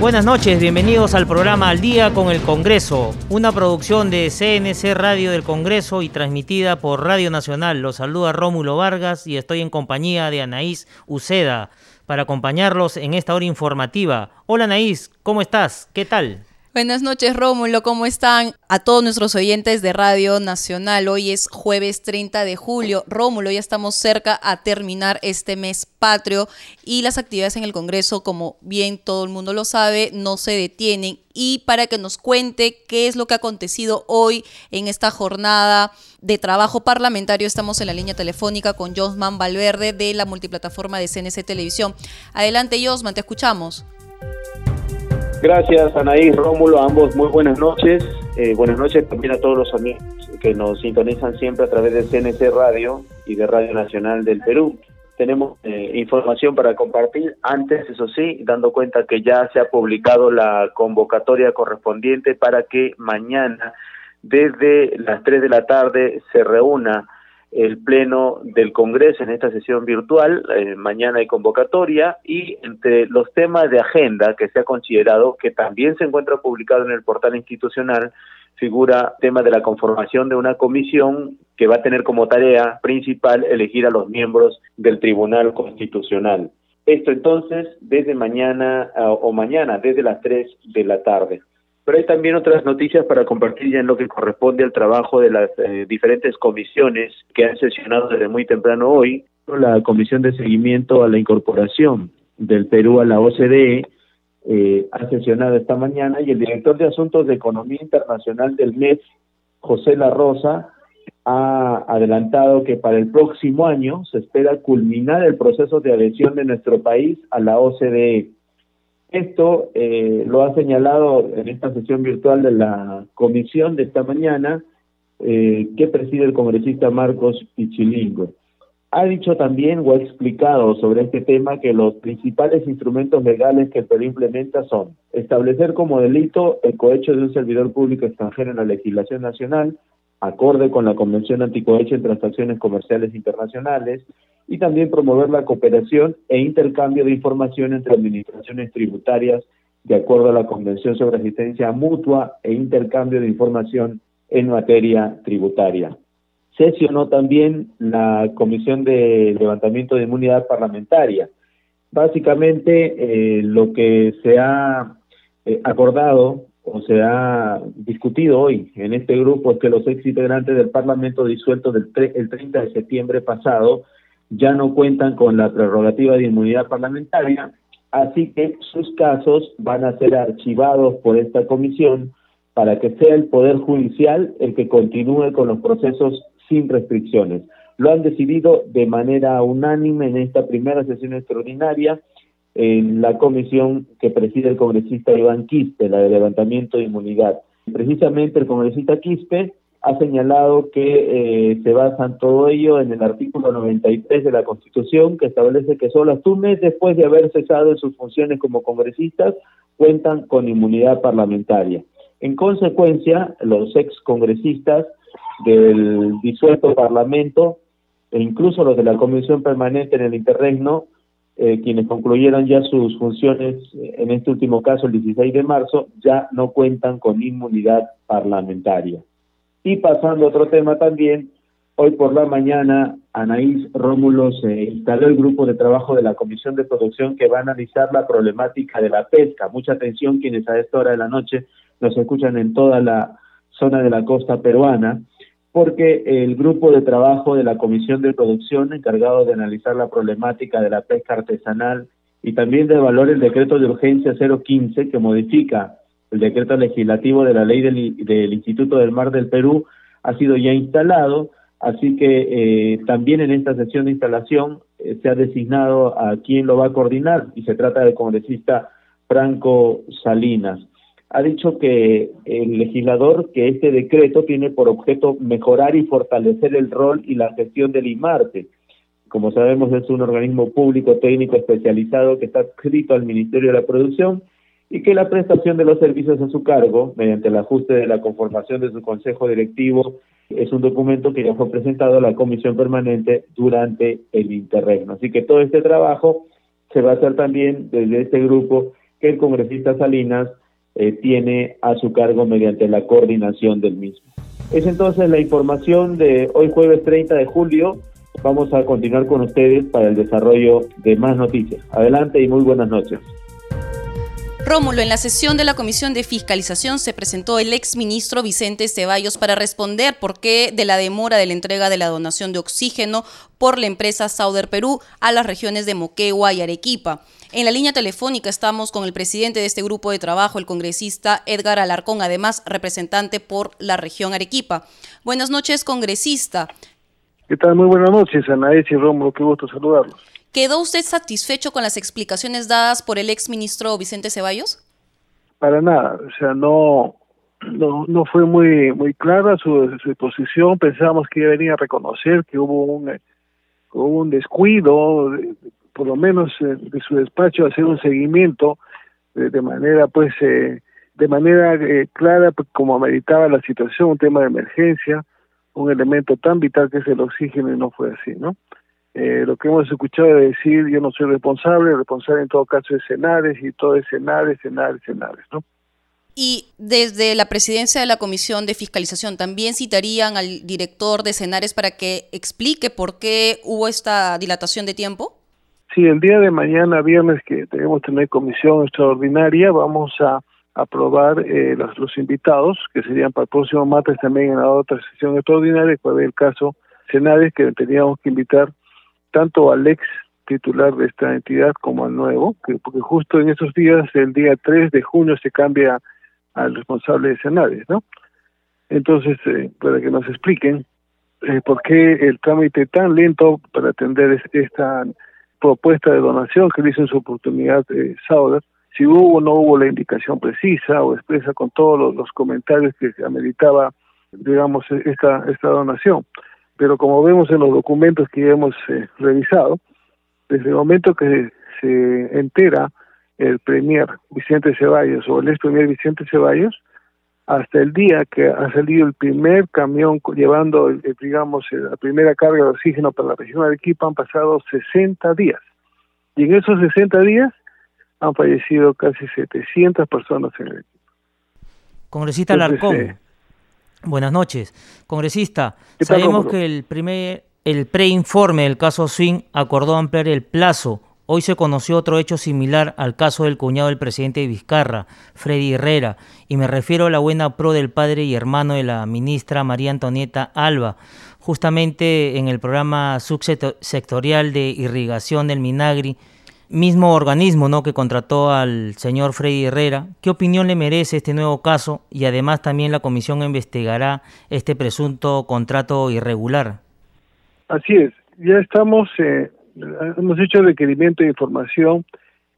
Buenas noches, bienvenidos al programa Al Día con el Congreso, una producción de CNC Radio del Congreso y transmitida por Radio Nacional. Los saluda Rómulo Vargas y estoy en compañía de Anaís Uceda para acompañarlos en esta hora informativa. Hola Anaís, ¿cómo estás? ¿Qué tal? Buenas noches, Rómulo, ¿cómo están? A todos nuestros oyentes de Radio Nacional, hoy es jueves 30 de julio. Rómulo, ya estamos cerca a terminar este mes patrio y las actividades en el Congreso, como bien todo el mundo lo sabe, no se detienen. Y para que nos cuente qué es lo que ha acontecido hoy en esta jornada de trabajo parlamentario, estamos en la línea telefónica con Josman Valverde de la multiplataforma de CNC Televisión. Adelante, Josman, te escuchamos. Gracias, Anaí, Rómulo, ambos muy buenas noches. Eh, buenas noches también a todos los amigos que nos sintonizan siempre a través de CNC Radio y de Radio Nacional del Perú. Tenemos eh, información para compartir. Antes, eso sí, dando cuenta que ya se ha publicado la convocatoria correspondiente para que mañana, desde las 3 de la tarde, se reúna el Pleno del Congreso en esta sesión virtual. Eh, mañana hay convocatoria y entre los temas de agenda que se ha considerado, que también se encuentra publicado en el portal institucional, figura tema de la conformación de una comisión que va a tener como tarea principal elegir a los miembros del Tribunal Constitucional. Esto entonces desde mañana o mañana, desde las 3 de la tarde. Pero hay también otras noticias para compartir ya en lo que corresponde al trabajo de las eh, diferentes comisiones que han sesionado desde muy temprano hoy. La Comisión de Seguimiento a la Incorporación del Perú a la OCDE eh, ha sesionado esta mañana y el director de Asuntos de Economía Internacional del MEF, José La Rosa, ha adelantado que para el próximo año se espera culminar el proceso de adhesión de nuestro país a la OCDE. Esto eh, lo ha señalado en esta sesión virtual de la comisión de esta mañana eh, que preside el congresista Marcos Pichilingo. Ha dicho también o ha explicado sobre este tema que los principales instrumentos legales que el Perú implementa son establecer como delito el cohecho de un servidor público extranjero en la legislación nacional, acorde con la Convención Anticohecho en Transacciones Comerciales Internacionales, y también promover la cooperación e intercambio de información entre administraciones tributarias de acuerdo a la Convención sobre Asistencia Mutua e intercambio de información en materia tributaria. Sesionó también la Comisión de Levantamiento de Inmunidad Parlamentaria. Básicamente, eh, lo que se ha eh, acordado o se ha discutido hoy en este grupo es que los ex integrantes del Parlamento disuelto del el 30 de septiembre pasado ya no cuentan con la prerrogativa de inmunidad parlamentaria, así que sus casos van a ser archivados por esta comisión para que sea el Poder Judicial el que continúe con los procesos sin restricciones. Lo han decidido de manera unánime en esta primera sesión extraordinaria en la comisión que preside el congresista Iván Quispe, la de levantamiento de inmunidad. Precisamente el congresista Quispe ha señalado que eh, se basan todo ello en el artículo 93 de la Constitución, que establece que solo hasta un mes después de haber cesado en sus funciones como congresistas cuentan con inmunidad parlamentaria. En consecuencia, los ex congresistas del disuelto Parlamento e incluso los de la Comisión Permanente en el Interregno, eh, quienes concluyeron ya sus funciones eh, en este último caso el 16 de marzo, ya no cuentan con inmunidad parlamentaria. Y pasando a otro tema también, hoy por la mañana Anaís Rómulo se instaló el grupo de trabajo de la Comisión de Producción que va a analizar la problemática de la pesca. Mucha atención quienes a esta hora de la noche nos escuchan en toda la zona de la costa peruana, porque el grupo de trabajo de la Comisión de Producción encargado de analizar la problemática de la pesca artesanal y también de evaluar el decreto de urgencia 015 que modifica el decreto legislativo de la ley del, Instituto del Mar del Perú ha sido ya instalado, así que eh, también en esta sesión de instalación eh, se ha designado a quien lo va a coordinar y se trata del congresista Franco Salinas. ha dicho que el legislador, que este decreto tiene por objeto mejorar y fortalecer el rol y la gestión del IMARTE. Como sabemos, es un organismo público técnico especializado que está adscrito al Ministerio de la Producción y que la prestación de los servicios a su cargo, mediante el ajuste de la conformación de su consejo directivo, es un documento que ya fue presentado a la comisión permanente durante el interregno. Así que todo este trabajo se va a hacer también desde este grupo que el congresista Salinas eh, tiene a su cargo mediante la coordinación del mismo. Es entonces la información de hoy jueves 30 de julio. Vamos a continuar con ustedes para el desarrollo de más noticias. Adelante y muy buenas noches. Rómulo, en la sesión de la Comisión de Fiscalización se presentó el exministro Vicente Ceballos para responder por qué de la demora de la entrega de la donación de oxígeno por la empresa Sauder Perú a las regiones de Moquegua y Arequipa. En la línea telefónica estamos con el presidente de este grupo de trabajo, el congresista Edgar Alarcón, además representante por la región Arequipa. Buenas noches, congresista. ¿Qué tal? Muy buenas noches, Anaís y Rómulo, qué gusto saludarlos. ¿Quedó usted satisfecho con las explicaciones dadas por el ex ministro Vicente Ceballos? Para nada, o sea, no, no, no fue muy muy clara su, su posición. Pensábamos que ella venía a reconocer que hubo un, eh, hubo un descuido, por lo menos eh, de su despacho, hacer un seguimiento de, manera, pues, eh, de manera eh, clara, pues, como ameritaba la situación, un tema de emergencia, un elemento tan vital que es el oxígeno y no fue así, ¿no? Eh, lo que hemos escuchado es decir, yo no soy responsable, responsable en todo caso es Senares y todo es Senares, Senares, Senares, ¿no? Y desde la presidencia de la Comisión de Fiscalización, ¿también citarían al director de Senares para que explique por qué hubo esta dilatación de tiempo? Sí, el día de mañana, viernes, que tenemos tener comisión extraordinaria, vamos a aprobar eh, los, los, invitados, que serían para el próximo martes también en la otra sesión extraordinaria, que va el caso Senares, que teníamos que invitar tanto al ex titular de esta entidad como al nuevo, que, porque justo en esos días, el día 3 de junio, se cambia al responsable de Senares, ¿no? Entonces, eh, para que nos expliquen eh, por qué el trámite tan lento para atender esta propuesta de donación que le hizo en su oportunidad eh, Sauder, si hubo o no hubo la indicación precisa o expresa con todos los, los comentarios que ameritaba, digamos, esta, esta donación pero como vemos en los documentos que hemos eh, revisado, desde el momento que se entera el premier Vicente Ceballos o el ex premier Vicente Ceballos, hasta el día que ha salido el primer camión llevando, digamos, la primera carga de oxígeno para la región de Arequipa, han pasado 60 días. Y en esos 60 días han fallecido casi 700 personas en Arequipa. Congresista Larcón. Buenas noches. Congresista, sabemos que el primer el preinforme del caso Swing acordó ampliar el plazo. Hoy se conoció otro hecho similar al caso del cuñado del presidente de Vizcarra, Freddy Herrera, y me refiero a la buena pro del padre y hermano de la ministra María Antonieta Alba, justamente en el programa subsectorial de irrigación del Minagri, mismo organismo ¿no? que contrató al señor Freddy Herrera. ¿Qué opinión le merece este nuevo caso? Y además también la comisión investigará este presunto contrato irregular. Así es, ya estamos, eh, hemos hecho requerimiento de información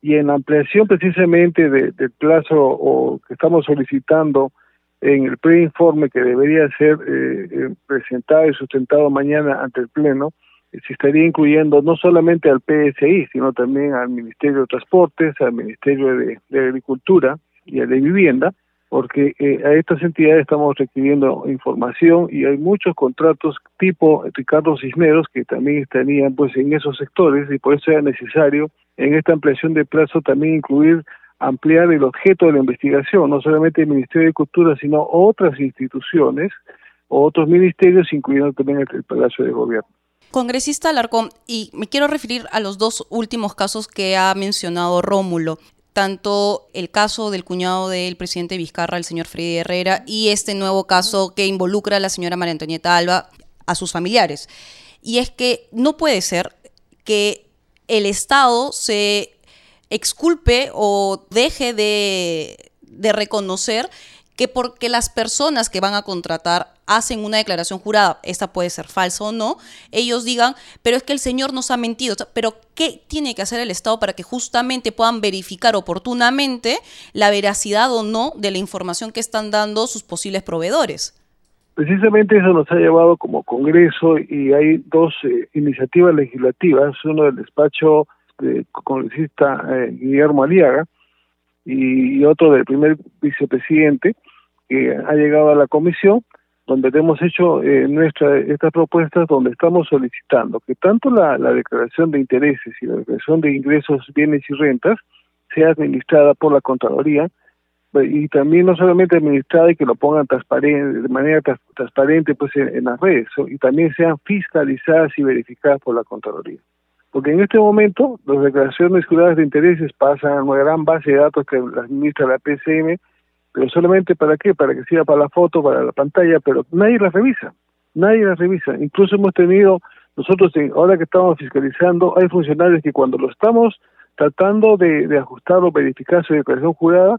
y en ampliación precisamente del plazo o que estamos solicitando en el preinforme que debería ser eh, eh, presentado y sustentado mañana ante el Pleno, se estaría incluyendo no solamente al PSI, sino también al Ministerio de Transportes, al Ministerio de, Agricultura y al de Vivienda, porque eh, a estas entidades estamos requiriendo información y hay muchos contratos tipo Ricardo Cisneros que también estarían pues en esos sectores y por eso era necesario en esta ampliación de plazo también incluir ampliar el objeto de la investigación, no solamente el Ministerio de Agricultura, sino otras instituciones o otros ministerios, incluyendo también el Palacio de Gobierno. Congresista Alarcón, y me quiero referir a los dos últimos casos que ha mencionado Rómulo tanto el caso del cuñado del presidente Vizcarra, el señor Freddy Herrera, y este nuevo caso que involucra a la señora María Antonieta Alba, a sus familiares. Y es que no puede ser que el Estado se exculpe o deje de, de reconocer que porque las personas que van a contratar hacen una declaración jurada, esta puede ser falsa o no, ellos digan, pero es que el señor nos ha mentido. Pero ¿qué tiene que hacer el Estado para que justamente puedan verificar oportunamente la veracidad o no de la información que están dando sus posibles proveedores? Precisamente eso nos ha llevado como Congreso y hay dos eh, iniciativas legislativas, uno del despacho del congresista eh, Guillermo Aliaga y, otro del primer vicepresidente que ha llegado a la comisión donde hemos hecho eh, nuestra, estas propuestas donde estamos solicitando que tanto la, la declaración de intereses y la declaración de ingresos, bienes y rentas sea administrada por la Contraloría y también no solamente administrada y que lo pongan transparente, de manera transparente pues en, las redes y también sean fiscalizadas y verificadas por la Contraloría. Porque en este momento las declaraciones juradas de intereses pasan a una gran base de datos que administra la PCM, pero solamente para qué, para que sirva para la foto, para la pantalla, pero nadie las revisa, nadie las revisa. Incluso hemos tenido, nosotros ahora que estamos fiscalizando, hay funcionarios que cuando lo estamos tratando de, de ajustar o verificar su declaración jurada,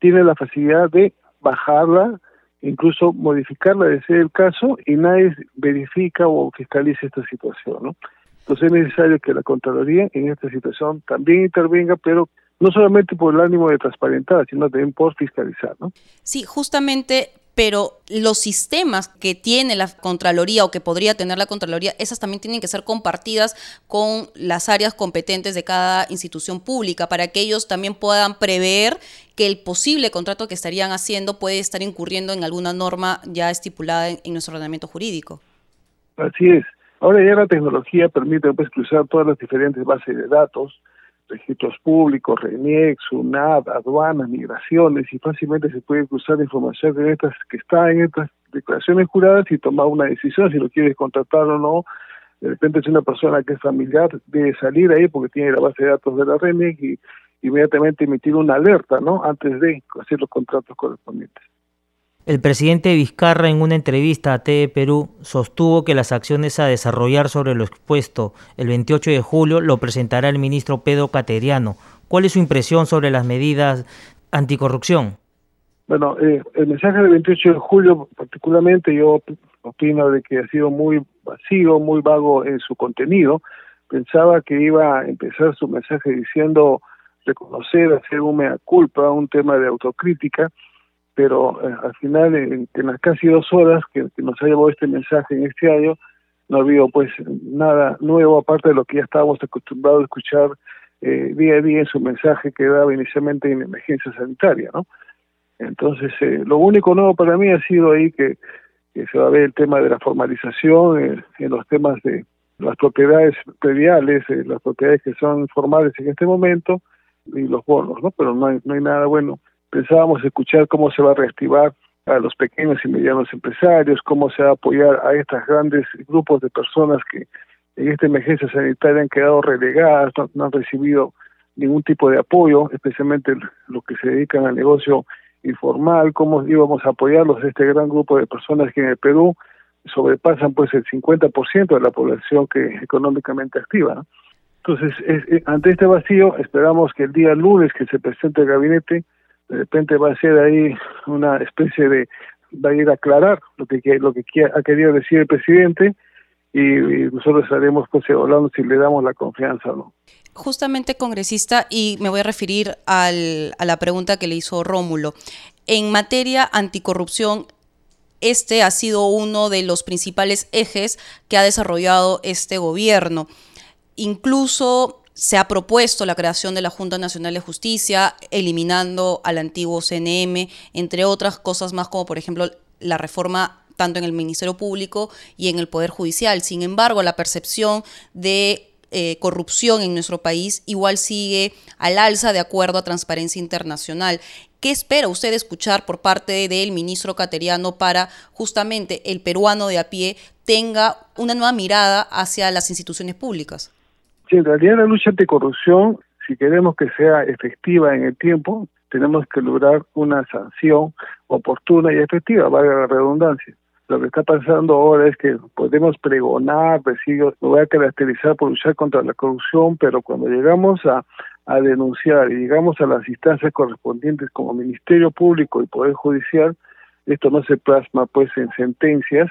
tiene la facilidad de bajarla, incluso modificarla de ser el caso, y nadie verifica o fiscaliza esta situación, ¿no? Entonces es necesario que la Contraloría en esta situación también intervenga, pero no solamente por el ánimo de transparentar, sino también por fiscalizar, ¿no? Sí, justamente pero los sistemas que tiene la Contraloría o que podría tener la Contraloría, esas también tienen que ser compartidas con las áreas competentes de cada institución pública para que ellos también puedan prever que el posible contrato que estarían haciendo puede estar incurriendo en alguna norma ya estipulada en, nuestro ordenamiento jurídico. Así es. Ahora ya la tecnología permite pues, cruzar todas las diferentes bases de datos, registros públicos, RENIEC, SUNAT, aduanas, migraciones, y fácilmente se puede cruzar información de estas que está en estas declaraciones juradas y tomar una decisión si lo quieres contratar o no. De repente si una persona que es familiar debe salir ahí porque tiene la base de datos de la RENIEC y inmediatamente emitir una alerta, ¿no? Antes de hacer los contratos correspondientes. El presidente Vizcarra en una entrevista a TE Perú sostuvo que las acciones a desarrollar sobre lo expuesto el 28 de julio lo presentará el ministro Pedro Cateriano. ¿Cuál es su impresión sobre las medidas anticorrupción? Bueno, eh, el mensaje del 28 de julio particularmente yo opino de que ha sido muy vacío, muy vago en su contenido. Pensaba que iba a empezar su mensaje diciendo reconocer, hacer un mea culpa, un tema de autocrítica, pero eh, al final, en, las casi dos horas que, nos ha llevado este mensaje en este año, no ha habido pues nada nuevo aparte de lo que ya estábamos acostumbrados a escuchar eh, día a día en su mensaje que daba inicialmente en emergencia sanitaria, ¿no? Entonces, eh, lo único nuevo para mí ha sido ahí que, se va a ver el tema de la formalización, en los temas de las propiedades prediales, las propiedades que son formales en este momento, y los bonos, ¿no? Pero no hay, no hay nada bueno pensábamos escuchar cómo se va a reactivar a los pequeños y medianos empresarios, cómo se va a apoyar a estos grandes grupos de personas que en esta emergencia sanitaria han quedado relegadas, no, han recibido ningún tipo de apoyo, especialmente los que se dedican al negocio informal, cómo íbamos a apoyarlos, este gran grupo de personas que en el Perú sobrepasan pues el 50% de la población que es económicamente activa. Entonces, ante este vacío, esperamos que el día lunes que se presente el gabinete, de repente va a ser ahí una especie de va a ir a aclarar lo que lo que ha querido decir el presidente y, nosotros estaremos pues hablando si le damos la confianza o no. Justamente congresista y me voy a referir al, a la pregunta que le hizo Rómulo. En materia anticorrupción, este ha sido uno de los principales ejes que ha desarrollado este gobierno. Incluso se ha propuesto la creación de la Junta Nacional de Justicia, eliminando al antiguo CNM, entre otras cosas más como por ejemplo la reforma tanto en el Ministerio Público y en el Poder Judicial. Sin embargo, la percepción de eh, corrupción en nuestro país igual sigue al alza de acuerdo a Transparencia Internacional. ¿Qué espera usted escuchar por parte del ministro Cateriano para justamente el peruano de a pie tenga una nueva mirada hacia las instituciones públicas? En realidad la lucha anticorrupción, si queremos que sea efectiva en el tiempo, tenemos que lograr una sanción oportuna y efectiva, valga la redundancia. Lo que está pasando ahora es que podemos pregonar, decir, lo voy a caracterizar por luchar contra la corrupción, pero cuando llegamos a, a denunciar y llegamos a las instancias correspondientes como Ministerio Público y Poder Judicial, esto no se plasma pues en sentencias,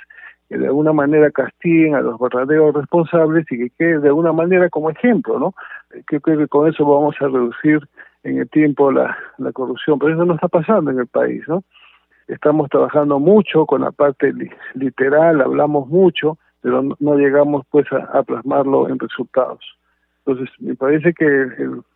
que de alguna manera castiguen a los verdaderos responsables y que quede de alguna manera como ejemplo, ¿no? Creo que con eso vamos a reducir en el tiempo la, corrupción, pero eso no está pasando en el país, ¿no? Estamos trabajando mucho con la parte literal, hablamos mucho, pero no, llegamos pues a, plasmarlo en resultados. Entonces, me parece que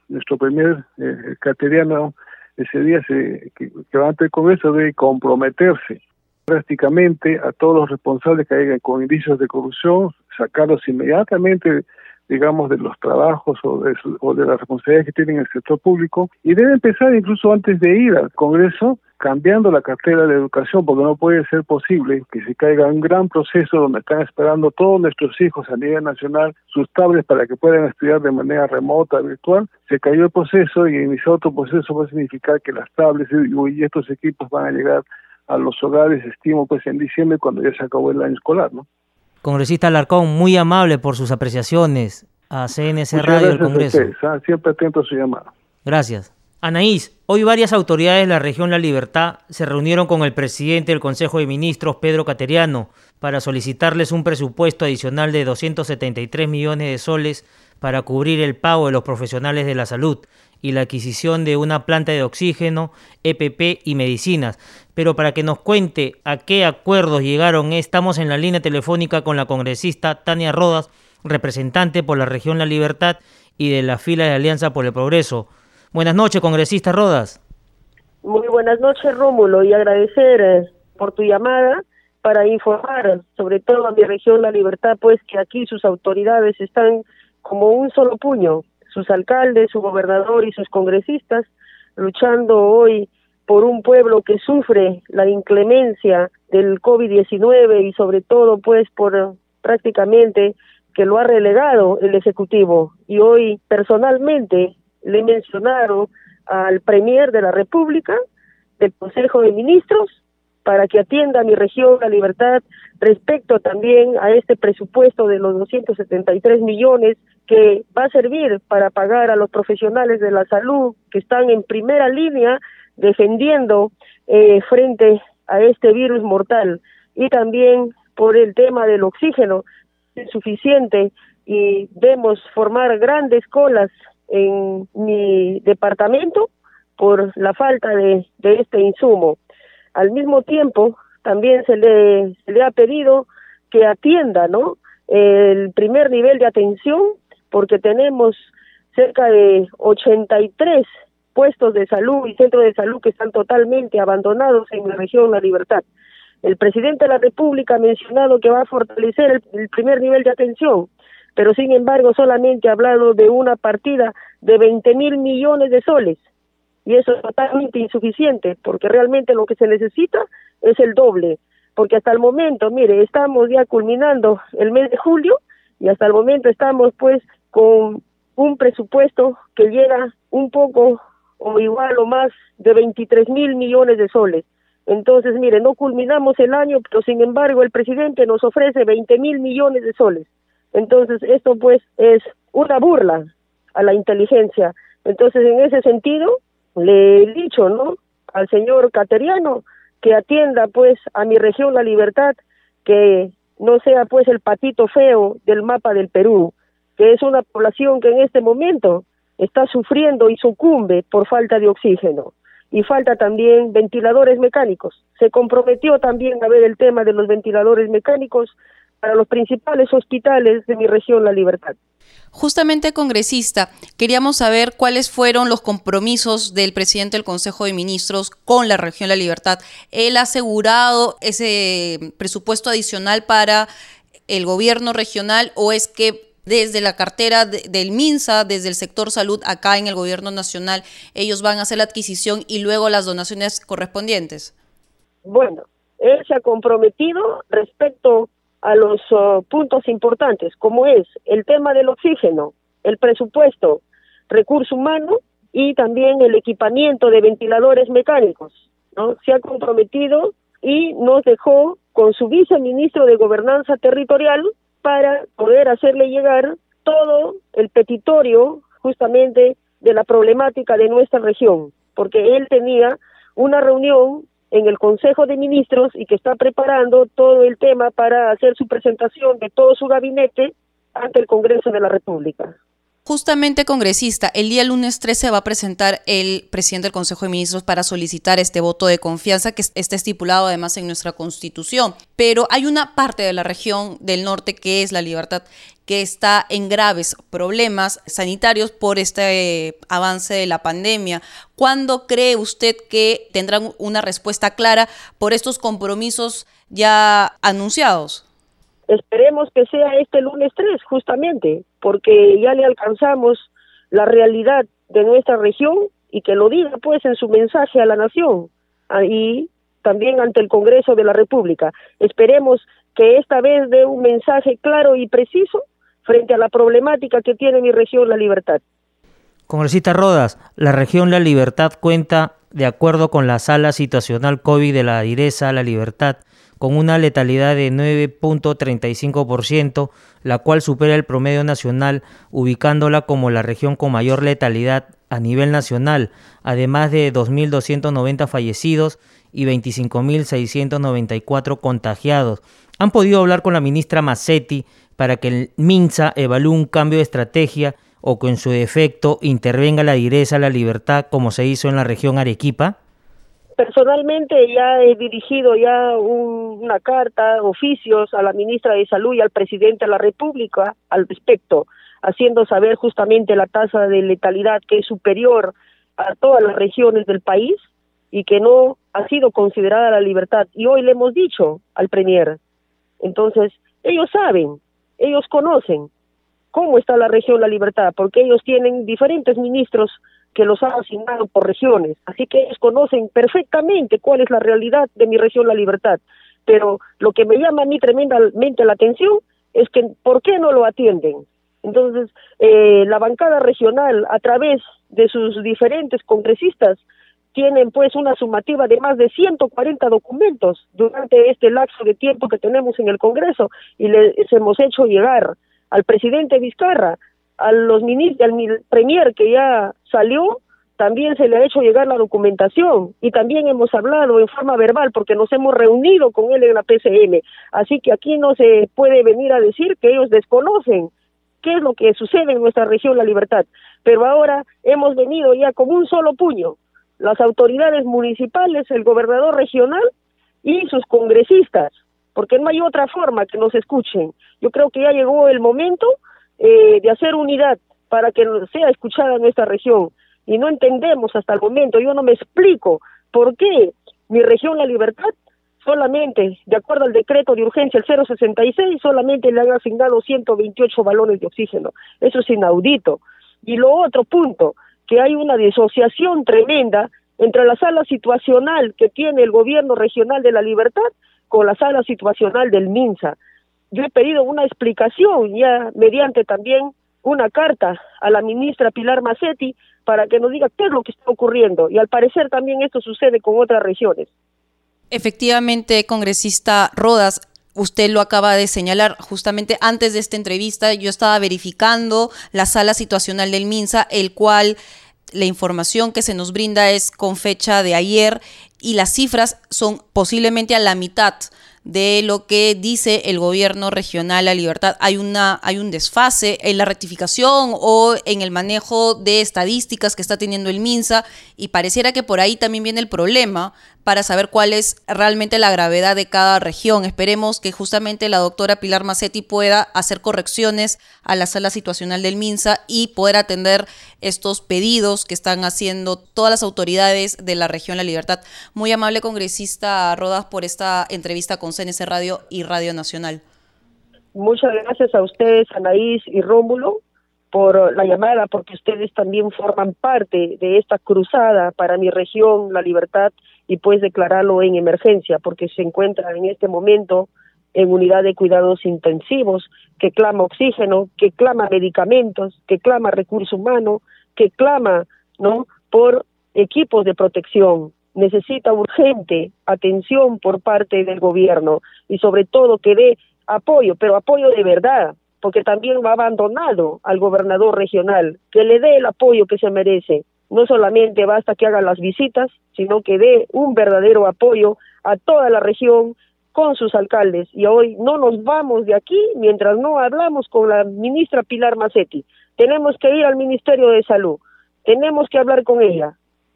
nuestro primer eh, cateriano ese día se, que, que va ante el Congreso debe comprometerse drásticamente a todos los responsables que hayan con indicios de corrupción, sacarlos inmediatamente digamos, de los trabajos o de, o de las responsabilidades que tienen el sector público. Y debe empezar incluso antes de ir al Congreso cambiando la cartera de educación porque no puede ser posible que se caiga un gran proceso donde están esperando todos nuestros hijos a nivel nacional sus tablets para que puedan estudiar de manera remota, virtual, se cayó el proceso y iniciar otro proceso va a significar que las tablets y estos equipos van a llegar a los hogares, estimo, pues en diciembre cuando ya se acabó el año escolar, ¿no? Congresista Alarcón, muy amable por sus apreciaciones a CNC Radio del Congreso. ¿ah? siempre atento a su llamada. Gracias. Anaís, hoy varias autoridades de la región La Libertad se reunieron con el presidente del Consejo de Ministros, Pedro Cateriano, para solicitarles un presupuesto adicional de 273 millones de soles para cubrir el pago de los profesionales de la salud y la adquisición de una planta de oxígeno, EPP y medicinas. Pero para que nos cuente a qué acuerdos llegaron, estamos en la línea telefónica con la congresista Tania Rodas, representante por la región La Libertad y de la fila de Alianza por el Progreso. Buenas noches, congresista Rodas. Muy buenas noches, Rómulo, y agradecer eh, por tu llamada para informar, sobre todo a mi región La Libertad, pues que aquí sus autoridades están como un solo puño, sus alcaldes, su gobernador y sus congresistas, luchando hoy por un pueblo que sufre la inclemencia del COVID-19 y sobre todo pues por prácticamente que lo ha relegado el Ejecutivo. Y hoy personalmente le mencionaron al Premier de la República, del Consejo de Ministros, para que atienda mi región la libertad respecto también a este presupuesto de los 273 millones que va a servir para pagar a los profesionales de la salud que están en primera línea defendiendo eh, frente a este virus mortal y también por el tema del oxígeno insuficiente y vemos formar grandes colas en mi departamento por la falta de este insumo. Al mismo tiempo, también se le, ha pedido que atienda, ¿no? El primer nivel de atención porque tenemos cerca de 83 puestos de salud y centros de salud que están totalmente abandonados en la región La Libertad. El presidente de la República ha mencionado que va a fortalecer el, primer nivel de atención, pero sin embargo solamente ha hablado de una partida de 20 mil millones de soles. Y eso es totalmente insuficiente, porque realmente lo que se necesita es el doble. Porque hasta el momento, mire, estamos ya culminando el mes de julio y hasta el momento estamos pues con un presupuesto que llega un poco o igual o más de 23 mil millones de soles. Entonces, mire, no culminamos el año, pero sin embargo el presidente nos ofrece 20 mil millones de soles. Entonces, esto pues es una burla a la inteligencia. Entonces, en ese sentido, le he dicho, ¿no? Al señor Cateriano que atienda pues a mi región la libertad, que no sea pues el patito feo del mapa del Perú que es una población que en este momento está sufriendo y sucumbe por falta de oxígeno y falta también ventiladores mecánicos. Se comprometió también a ver el tema de los ventiladores mecánicos para los principales hospitales de mi región La Libertad. Justamente, congresista, queríamos saber cuáles fueron los compromisos del presidente del Consejo de Ministros con la región La Libertad. Él ha asegurado ese presupuesto adicional para el gobierno regional o es que desde la cartera del MINSA, desde el sector salud acá en el gobierno nacional, ellos van a hacer la adquisición y luego las donaciones correspondientes? Bueno, él se ha comprometido respecto a los uh, puntos importantes, como es el tema del oxígeno, el presupuesto, recurso humano y también el equipamiento de ventiladores mecánicos. ¿no? Se ha comprometido y nos dejó con su viceministro de Gobernanza Territorial para poder hacerle llegar todo el petitorio justamente de la problemática de nuestra región, porque él tenía una reunión en el Consejo de Ministros y que está preparando todo el tema para hacer su presentación de todo su gabinete ante el Congreso de la República. Justamente, congresista, el día lunes 13 va a presentar el presidente del Consejo de Ministros para solicitar este voto de confianza que está estipulado además en nuestra Constitución. Pero hay una parte de la región del norte que es la libertad que está en graves problemas sanitarios por este eh, avance de la pandemia. ¿Cuándo cree usted que tendrán una respuesta clara por estos compromisos ya anunciados? Esperemos que sea este lunes 3, justamente, porque ya le alcanzamos la realidad de nuestra región y que lo diga pues en su mensaje a la nación y también ante el Congreso de la República. Esperemos que esta vez dé un mensaje claro y preciso frente a la problemática que tiene mi región La Libertad. Congresista Rodas, la región La Libertad cuenta, de acuerdo con la sala situacional COVID de la Direza La Libertad, con una letalidad de 9.35%, la cual supera el promedio nacional, ubicándola como la región con mayor letalidad a nivel nacional, además de 2.290 fallecidos y 25.694 contagiados. Han podido hablar con la ministra Massetti para que el MINSA evalúe un cambio de estrategia o que en su defecto intervenga la direza la libertad como se hizo en la región Arequipa? Personalmente ya he dirigido ya una carta, oficios a la ministra de Salud y al presidente de la República al respecto, haciendo saber justamente la tasa de letalidad que es superior a todas las regiones del país y que no ha sido considerada la libertad. Y hoy le hemos dicho al Premier. Entonces, ellos saben, ellos conocen cómo está la región La Libertad, porque ellos tienen diferentes ministros que los han asignado por regiones, así que ellos conocen perfectamente cuál es la realidad de mi región La Libertad. Pero lo que me llama a mí tremendamente la atención es que ¿por qué no lo atienden? Entonces, eh, la bancada regional, a través de sus diferentes congresistas, tienen pues una sumativa de más de 140 documentos durante este lapso de tiempo que tenemos en el Congreso y les hemos hecho llegar al presidente Vizcarra, a los ministros, al premier que ya salió, también se le ha hecho llegar la documentación y también hemos hablado en forma verbal porque nos hemos reunido con él en la PCM. Así que aquí no se puede venir a decir que ellos desconocen qué es lo que sucede en nuestra región La Libertad. Pero ahora hemos venido ya con un solo puño, las autoridades municipales, el gobernador regional y sus congresistas, porque no hay otra forma que nos escuchen. Yo creo que ya llegó el momento eh, de hacer unidad para que sea escuchada nuestra región. Y no entendemos hasta el momento, yo no me explico por qué mi región La Libertad solamente, de acuerdo al decreto de urgencia el 066, solamente le han asignado 128 balones de oxígeno. Eso es inaudito. Y lo otro punto, que hay una disociación tremenda entre la sala situacional que tiene el gobierno regional de la libertad con la sala situacional del MINSA. Yo he pedido una explicación ya mediante también una carta a la ministra Pilar Macetti para que nos diga qué es lo que está ocurriendo y al parecer también esto sucede con otras regiones. Efectivamente, congresista Rodas, usted lo acaba de señalar, justamente antes de esta entrevista yo estaba verificando la sala situacional del MINSA, el cual la información que se nos brinda es con fecha de ayer y las cifras son posiblemente a la mitad de lo que dice el gobierno regional La Libertad. Hay, una, hay un desfase en la rectificación o en el manejo de estadísticas que está teniendo el MINSA y pareciera que por ahí también viene el problema para saber cuál es realmente la gravedad de cada región. Esperemos que justamente la doctora Pilar Macetti pueda hacer correcciones a la sala situacional del MINSA y poder atender estos pedidos que están haciendo todas las autoridades de la región La Libertad. Muy amable congresista Rodas por esta entrevista con CNC Radio y Radio Nacional. Muchas gracias a ustedes, Anaís y Rómulo, por la llamada, porque ustedes también forman parte de esta cruzada para mi región, La Libertad y pues declararlo en emergencia porque se encuentra en este momento en unidad de cuidados intensivos, que clama oxígeno, que clama medicamentos, que clama recurso humano, que clama, ¿no? por equipos de protección. Necesita urgente atención por parte del gobierno y sobre todo que dé apoyo, pero apoyo de verdad, porque también va abandonado al gobernador regional, que le dé el apoyo que se merece no solamente basta que haga las visitas, sino que dé un verdadero apoyo a toda la región con sus alcaldes. Y hoy no nos vamos de aquí mientras no hablamos con la ministra Pilar Macetti. Tenemos que ir al Ministerio de Salud, tenemos que hablar con ella.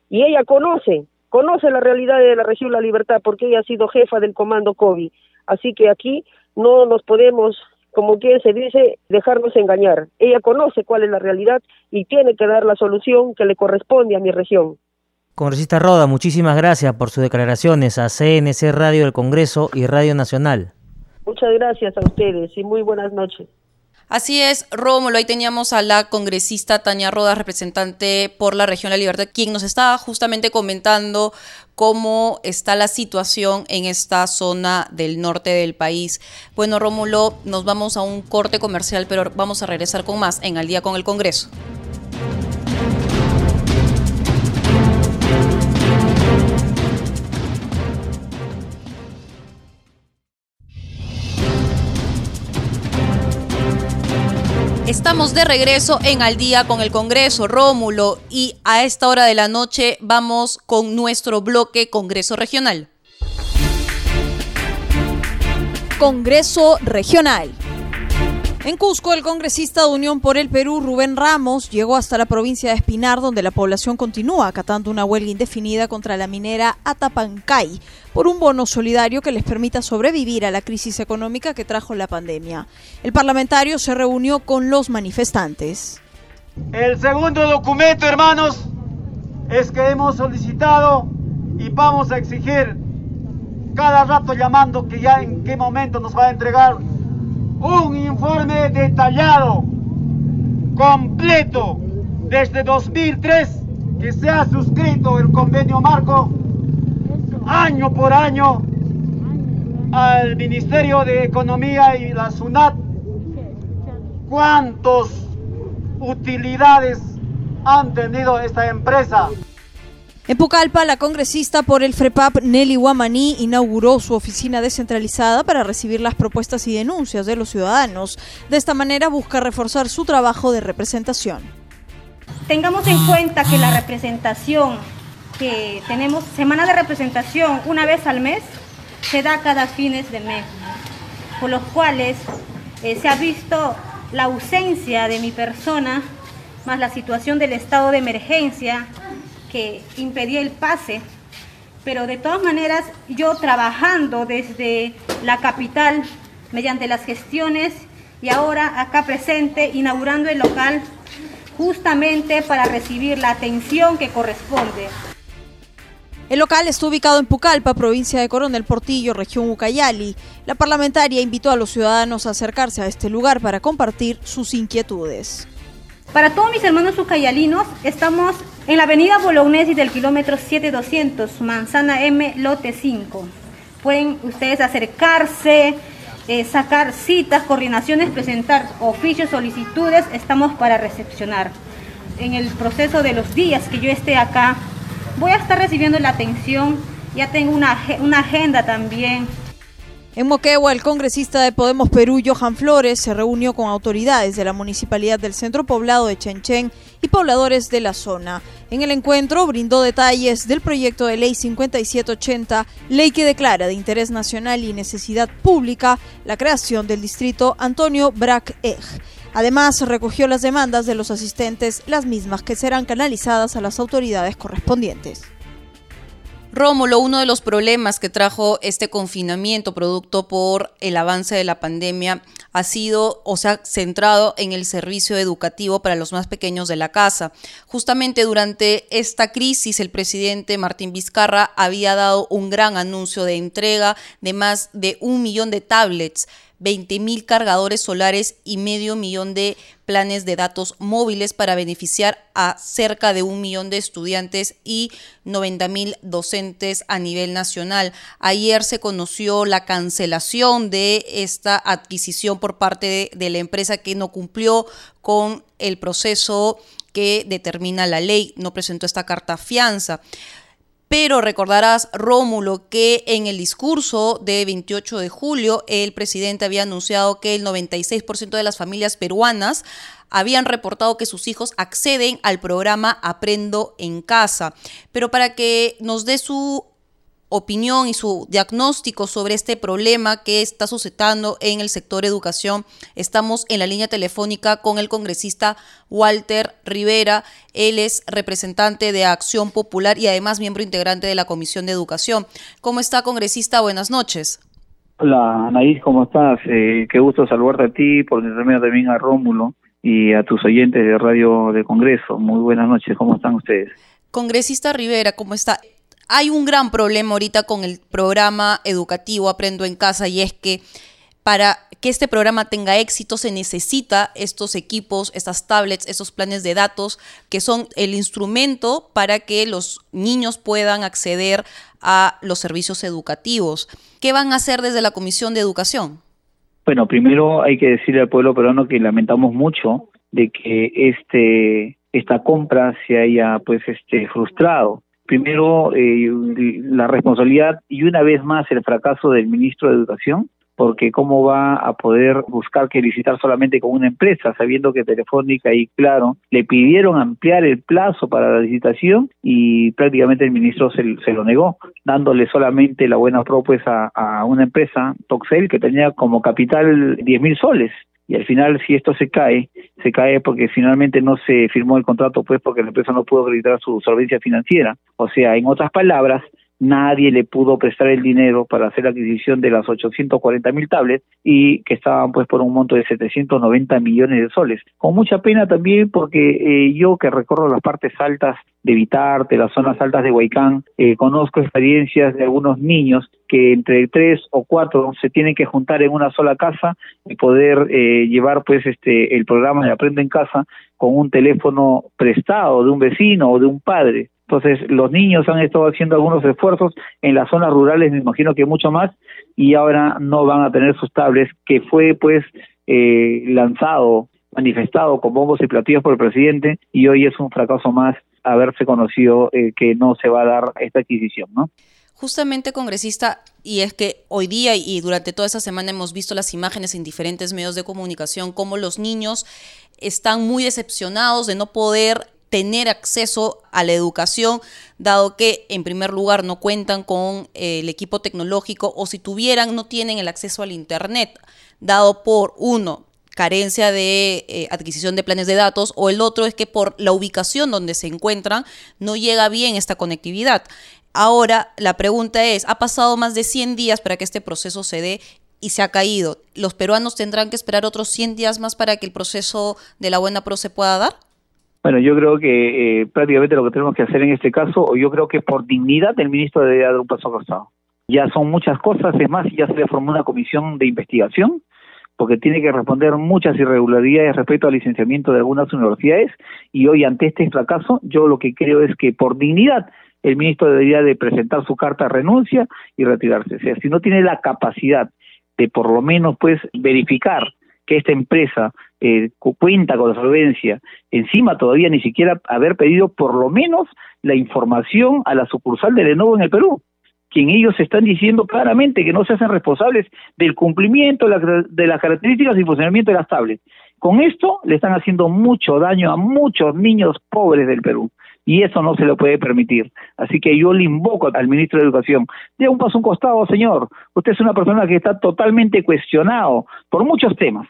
Y ella conoce, conoce la realidad de la región La Libertad porque ella ha sido jefa del comando COVID. Así que aquí no nos podemos como quien se dice, dejarnos engañar. Ella conoce cuál es la realidad y tiene que dar la solución que le corresponde a mi región. Congresista Roda, muchísimas gracias por sus declaraciones a CNC Radio del Congreso y Radio Nacional. Muchas gracias a ustedes y muy buenas noches. Así es, Rómulo, ahí teníamos a la congresista Tania Rodas, representante por la región La Libertad, quien nos estaba justamente comentando cómo está la situación en esta zona del norte del país. Bueno, Rómulo, nos vamos a un corte comercial, pero vamos a regresar con más en Al día con el Congreso. Estamos de regreso en Al día con el Congreso, Rómulo, y a esta hora de la noche vamos con nuestro bloque Congreso Regional. Congreso Regional. En Cusco, el congresista de Unión por el Perú, Rubén Ramos, llegó hasta la provincia de Espinar, donde la población continúa acatando una huelga indefinida contra la minera Atapancay por un bono solidario que les permita sobrevivir a la crisis económica que trajo la pandemia. El parlamentario se reunió con los manifestantes. El segundo documento, hermanos, es que hemos solicitado y vamos a exigir cada rato llamando que ya en qué momento nos va a entregar un informe detallado, completo, desde 2003 que se ha suscrito el convenio marco, año por año, al Ministerio de Economía y la SUNAT, cuántas utilidades han tenido esta empresa. En Pucallpa, la congresista por el FREPAP, Nelly Guamaní, inauguró su oficina descentralizada para recibir las propuestas y denuncias de los ciudadanos. De esta manera busca reforzar su trabajo de representación. Tengamos en cuenta que la representación que tenemos, semana de representación una vez al mes, se da cada fines de mes, por los cuales eh, se ha visto la ausencia de mi persona, más la situación del estado de emergencia, que impedía el pase, pero de todas maneras yo trabajando desde la capital mediante las gestiones y ahora acá presente inaugurando el local justamente para recibir la atención que corresponde. El local está ubicado en Pucallpa, provincia de Coronel Portillo, región Ucayali. La parlamentaria invitó a los ciudadanos a acercarse a este lugar para compartir sus inquietudes. Para todos mis hermanos ucayalinos, estamos en la avenida Bolognesi del kilómetro 7200, Manzana M, lote 5. Pueden ustedes acercarse, eh, sacar citas, coordinaciones, presentar oficios, solicitudes, estamos para recepcionar. En el proceso de los días que yo esté acá, voy a estar recibiendo la atención, ya tengo una, una agenda también en Moquegua, el congresista de Podemos Perú, Johan Flores, se reunió con autoridades de la Municipalidad del Centro Poblado de Chenchen y pobladores de la zona. En el encuentro brindó detalles del proyecto de ley 5780, ley que declara de interés nacional y necesidad pública la creación del distrito Antonio Brac Eg. Además, recogió las demandas de los asistentes, las mismas que serán canalizadas a las autoridades correspondientes. Rómulo, uno de los problemas que trajo este confinamiento producto por el avance de la pandemia ha sido o se ha centrado en el servicio educativo para los más pequeños de la casa. Justamente durante esta crisis el presidente Martín Vizcarra había dado un gran anuncio de entrega de más de un millón de tablets 20 mil cargadores solares y medio millón de planes de datos móviles para beneficiar a cerca de un millón de estudiantes y 90 mil docentes a nivel nacional. Ayer se conoció la cancelación de esta adquisición por parte de, de la empresa que no cumplió con el proceso que determina la ley, no presentó esta carta fianza. Pero recordarás, Rómulo, que en el discurso de 28 de julio el presidente había anunciado que el 96% de las familias peruanas habían reportado que sus hijos acceden al programa Aprendo en Casa. Pero para que nos dé su opinión y su diagnóstico sobre este problema que está suscitando en el sector educación. Estamos en la línea telefónica con el congresista Walter Rivera. Él es representante de Acción Popular y además miembro integrante de la Comisión de Educación. ¿Cómo está, congresista? Buenas noches. Hola, Anaís, ¿cómo estás? Eh, qué gusto saludarte a ti, por intermedio también a Rómulo y a tus oyentes de Radio de Congreso. Muy buenas noches, ¿cómo están ustedes? Congresista Rivera, ¿cómo está? Hay un gran problema ahorita con el programa educativo Aprendo en Casa y es que para que este programa tenga éxito se necesita estos equipos, estas tablets, esos planes de datos que son el instrumento para que los niños puedan acceder a los servicios educativos. ¿Qué van a hacer desde la Comisión de Educación? Bueno, primero hay que decirle al pueblo peruano que lamentamos mucho de que este esta compra se haya pues este frustrado primero eh, la responsabilidad y una vez más el fracaso del ministro de Educación, porque cómo va a poder buscar que licitar solamente con una empresa, sabiendo que Telefónica y Claro le pidieron ampliar el plazo para la licitación y prácticamente el ministro se, lo negó, dándole solamente la buena propuesta a, a una empresa, Toxel, que tenía como capital 10 mil soles y al final si esto se cae, se cae porque finalmente no se firmó el contrato pues porque la empresa no pudo acreditar su solvencia financiera. O sea, en otras palabras, nadie le pudo prestar el dinero para hacer la adquisición de las 840 mil tablets y que estaban pues por un monto de 790 millones de soles. Con mucha pena también porque eh, yo que recorro las partes altas de Vitarte, las zonas altas de Huaycán, eh, conozco experiencias de algunos niños que entre tres o cuatro se tienen que juntar en una sola casa y poder eh, llevar pues este el programa de Aprende en Casa con un teléfono prestado de un vecino o de un padre entonces, los niños han estado haciendo algunos esfuerzos en las zonas rurales, me imagino que mucho más, y ahora no van a tener sus tablets, que fue pues eh, lanzado, manifestado con bombos y platillos por el presidente, y hoy es un fracaso más haberse conocido eh, que no se va a dar esta adquisición, ¿no? Justamente, congresista, y es que hoy día y durante toda esta semana hemos visto las imágenes en diferentes medios de comunicación, cómo los niños están muy decepcionados de no poder tener acceso a la educación, dado que en primer lugar no cuentan con eh, el equipo tecnológico o si tuvieran no tienen el acceso al Internet, dado por uno, carencia de eh, adquisición de planes de datos o el otro es que por la ubicación donde se encuentran no llega bien esta conectividad. Ahora la pregunta es, ha pasado más de 100 días para que este proceso se dé y se ha caído. ¿Los peruanos tendrán que esperar otros 100 días más para que el proceso de la buena pro se pueda dar? Bueno, yo creo que eh, prácticamente lo que tenemos que hacer en este caso, o yo creo que por dignidad el ministro debe dar un paso costado. Ya son muchas cosas, es más, ya se le formó una comisión de investigación, porque tiene que responder muchas irregularidades respecto al licenciamiento de algunas universidades, y hoy ante este fracaso, yo lo que creo es que por dignidad el ministro debería de presentar su carta de renuncia y retirarse. O sea, si no tiene la capacidad de por lo menos pues verificar que esta empresa eh, cuenta con la solvencia, encima todavía ni siquiera haber pedido por lo menos la información a la sucursal de Lenovo en el Perú, quien ellos están diciendo claramente que no se hacen responsables del cumplimiento de, las características y funcionamiento de las tablets. Con esto le están haciendo mucho daño a muchos niños pobres del Perú y eso no se lo puede permitir. Así que yo le invoco al ministro de Educación, de un paso a un costado, señor. Usted es una persona que está totalmente cuestionado por muchos temas,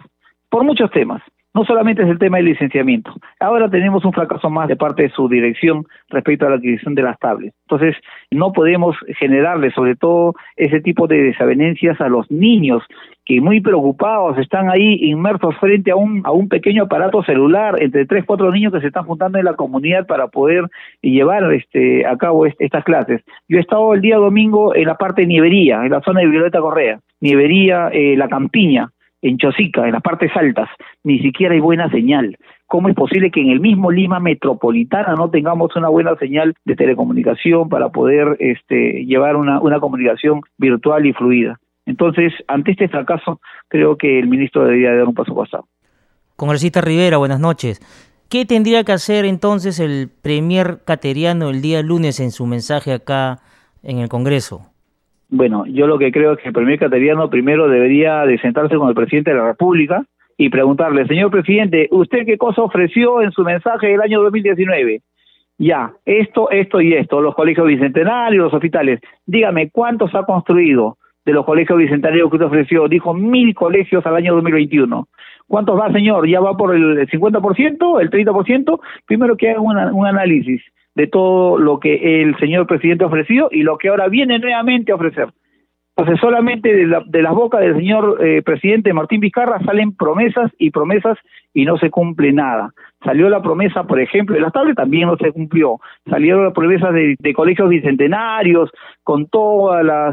por muchos temas. No solamente es el tema del licenciamiento. Ahora tenemos un fracaso más de parte de su dirección respecto a la adquisición de las tablets. Entonces, no podemos generarle, sobre todo, ese tipo de desavenencias a los niños que muy preocupados están ahí inmersos frente a un, a un pequeño aparato celular entre tres, cuatro niños que se están juntando en la comunidad para poder llevar este, a cabo estas clases. Yo he estado el día domingo en la parte de Nievería, en la zona de Violeta Correa, Nievería, eh, La Campiña, en Chosica, en las partes altas, ni siquiera hay buena señal. ¿Cómo es posible que en el mismo Lima metropolitana no tengamos una buena señal de telecomunicación para poder este, llevar una, una comunicación virtual y fluida? Entonces, ante este fracaso, creo que el ministro debería dar un paso pasado. Congresista Rivera, buenas noches. ¿Qué tendría que hacer entonces el premier cateriano el día lunes en su mensaje acá en el Congreso? Bueno, yo lo que creo es que el primer cateriano primero debería de sentarse con el presidente de la República y preguntarle, señor presidente, ¿usted qué cosa ofreció en su mensaje del año 2019? Ya, esto, esto y esto, los colegios bicentenarios, los hospitales. Dígame, ¿cuántos ha construido de los colegios bicentenarios que usted ofreció? Dijo mil colegios al año 2021. ¿Cuántos va, señor? ¿Ya va por el 50%, el 30%? Primero que haga un análisis de todo lo que el señor presidente ofreció y lo que ahora viene nuevamente a ofrecer. Entonces, solamente de, la, de las bocas del señor eh, presidente Martín Vizcarra salen promesas y promesas y no se cumple nada. Salió la promesa, por ejemplo, de las tablas también no se cumplió. Salieron las promesas de, colegios bicentenarios, con toda la,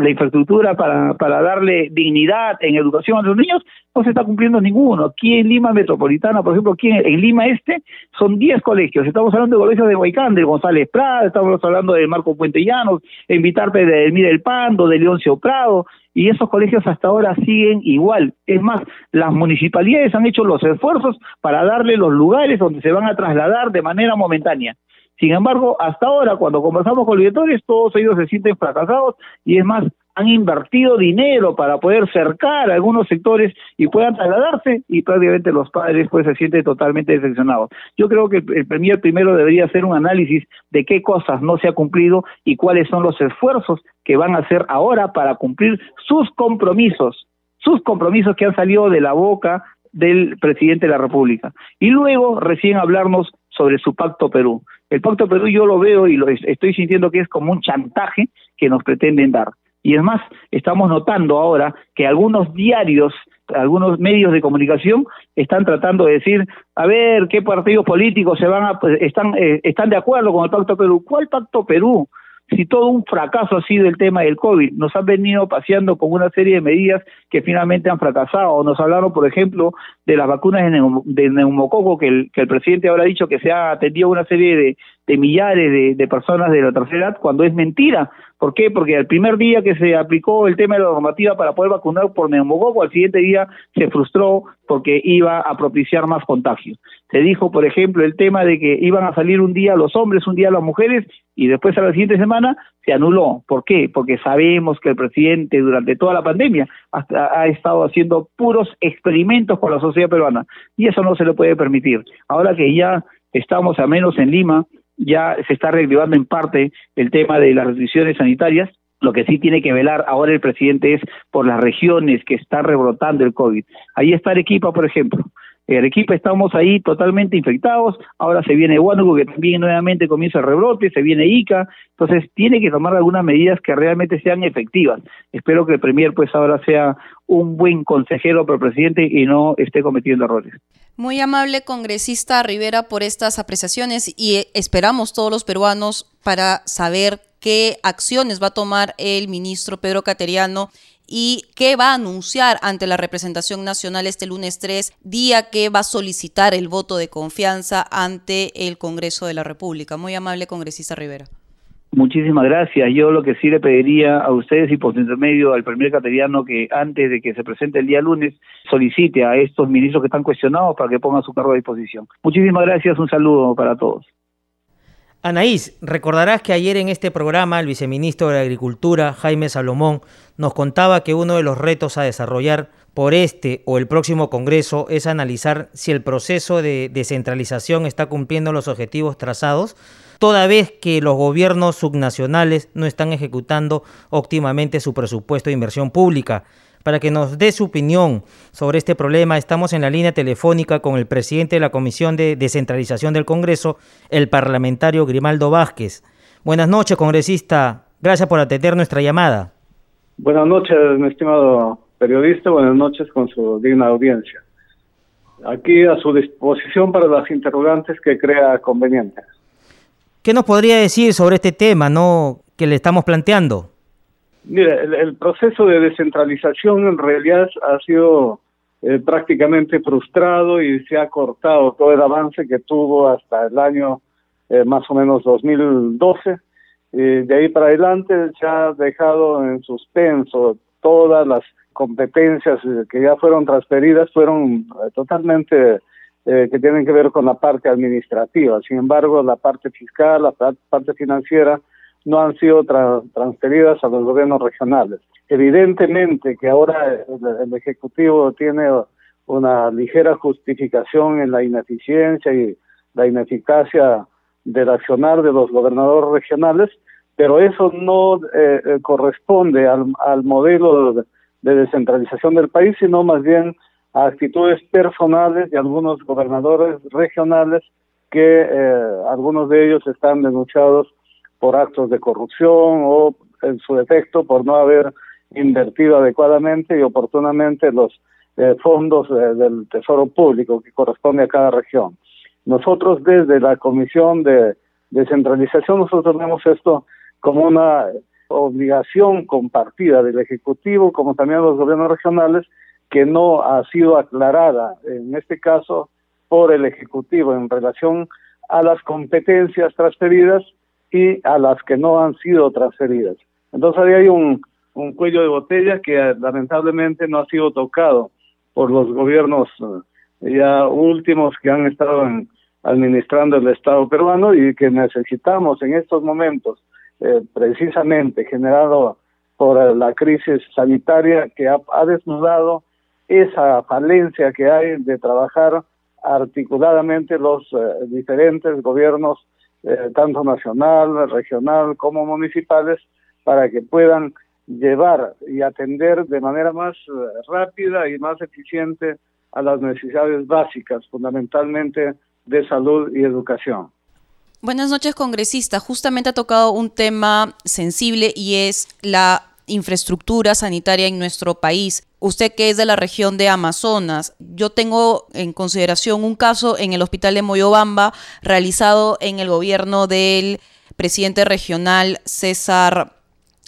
la, infraestructura para, para darle dignidad en educación a los niños, no se está cumpliendo ninguno. Aquí en Lima Metropolitana, por ejemplo, aquí en, Lima Este, son 10 colegios. Estamos hablando de colegios de Huaycán, de González Prado, estamos hablando de Marco Puente Llanos, en Vitarpe de Elmira El Pando, de Leoncio Prado, y esos colegios hasta ahora siguen igual. Es más, las municipalidades han hecho los esfuerzos para darle los lugares donde se van a trasladar de manera momentánea. Sin embargo, hasta ahora, cuando conversamos con los directores, todos ellos se sienten fracasados y es más, han invertido dinero para poder cercar algunos sectores y puedan trasladarse y prácticamente los padres pues se sienten totalmente decepcionados. Yo creo que el premier primero debería hacer un análisis de qué cosas no se ha cumplido y cuáles son los esfuerzos que van a hacer ahora para cumplir sus compromisos, sus compromisos que han salido de la boca del presidente de la República. Y luego recién hablarnos sobre su pacto Perú. El pacto Perú yo lo veo y lo estoy sintiendo que es como un chantaje que nos pretenden dar. Y es más, estamos notando ahora que algunos diarios, algunos medios de comunicación están tratando de decir, a ver, qué partidos políticos se van a, pues, están, eh, están de acuerdo con el Pacto Perú. ¿Cuál Pacto Perú? Si todo un fracaso ha sido el tema del COVID. Nos han venido paseando con una serie de medidas que finalmente han fracasado. Nos hablaron, por ejemplo, de las vacunas de, neumococo, que el, que el presidente ahora ha dicho que se ha atendido una serie de, de millares de, de, personas de la tercera edad, cuando es mentira. ¿Por qué? Porque el primer día que se aplicó el tema de la normativa para poder vacunar por neumococo, al siguiente día se frustró porque iba a propiciar más contagios. Se dijo, por ejemplo, el tema de que iban a salir un día los hombres, un día las mujeres, y después a la siguiente semana se anuló. ¿Por qué? Porque sabemos que el presidente durante toda la pandemia ha estado haciendo puros experimentos con la sociedad peruana, y eso no se le puede permitir. Ahora que ya estamos a menos en Lima, ya se está reactivando en parte el tema de las restricciones sanitarias. Lo que sí tiene que velar ahora el presidente es por las regiones que están rebrotando el COVID. Ahí está Arequipa, por ejemplo. En Arequipa estamos ahí totalmente infectados, ahora se viene Huánuco que también nuevamente comienza el rebrote, se viene Ica, entonces tiene que tomar algunas medidas que realmente sean efectivas. Espero que el Premier pues ahora sea un buen consejero para el presidente y no esté cometiendo errores. Muy amable congresista Rivera por estas apreciaciones y esperamos todos los peruanos para saber qué acciones va a tomar el ministro Pedro Cateriano y qué va a anunciar ante la representación nacional este lunes 3, día que va a solicitar el voto de confianza ante el Congreso de la República. Muy amable congresista Rivera. Muchísimas gracias. Yo lo que sí le pediría a ustedes y por su intermedio al primer cateriano que antes de que se presente el día lunes solicite a estos ministros que están cuestionados para que pongan su cargo a disposición. Muchísimas gracias. Un saludo para todos. Anaís, recordarás que ayer en este programa el viceministro de Agricultura, Jaime Salomón, nos contaba que uno de los retos a desarrollar por este o el próximo Congreso es analizar si el proceso de descentralización está cumpliendo los objetivos trazados toda vez que los gobiernos subnacionales no están ejecutando óptimamente su presupuesto de inversión pública. Para que nos dé su opinión sobre este problema, estamos en la línea telefónica con el presidente de la Comisión de Descentralización del Congreso, el parlamentario Grimaldo Vázquez. Buenas noches, congresista. Gracias por atender nuestra llamada. Buenas noches, mi estimado periodista. Buenas noches con su digna audiencia. Aquí a su disposición para las interrogantes que crea convenientes. ¿Qué nos podría decir sobre este tema no que le estamos planteando? Mira, el, proceso de descentralización en realidad ha sido eh, prácticamente frustrado y se ha cortado todo el avance que tuvo hasta el año eh, más o menos 2012. de ahí para adelante se ha dejado en suspenso todas las competencias que ya fueron transferidas, fueron eh, totalmente eh, que tienen que ver con la parte administrativa. Sin embargo, la parte fiscal, la parte financiera no han sido transferidas a los gobiernos regionales. Evidentemente que ahora el, Ejecutivo tiene una ligera justificación en la ineficiencia y la ineficacia del accionar de los gobernadores regionales, pero eso no eh, eh, corresponde al, modelo de, descentralización del país, sino más bien a actitudes personales de algunos gobernadores regionales que eh, algunos de ellos están denunciados por actos de corrupción o en su defecto por no haber invertido adecuadamente y oportunamente los eh, fondos eh, del Tesoro Público que corresponde a cada región. Nosotros desde la Comisión de Descentralización, nosotros vemos esto como una obligación compartida del Ejecutivo como también los gobiernos regionales que no ha sido aclarada en este caso por el Ejecutivo en relación a las competencias transferidas y a las que no han sido transferidas. Entonces ahí hay un, cuello de botella que eh, lamentablemente no ha sido tocado por los gobiernos eh, ya últimos que han estado administrando el Estado peruano y que necesitamos en estos momentos, eh, precisamente generado por la crisis sanitaria que ha, desnudado esa falencia que hay de trabajar articuladamente los diferentes gobiernos, tanto nacional, regional como municipales, para que puedan llevar y atender de manera más eh, rápida y más eficiente a las necesidades básicas, fundamentalmente de salud y educación. Buenas noches, congresista. Justamente ha tocado un tema sensible y es la infraestructura sanitaria en nuestro país. Usted que es de la región de Amazonas, yo tengo en consideración un caso en el hospital de Moyobamba realizado en el gobierno del presidente regional César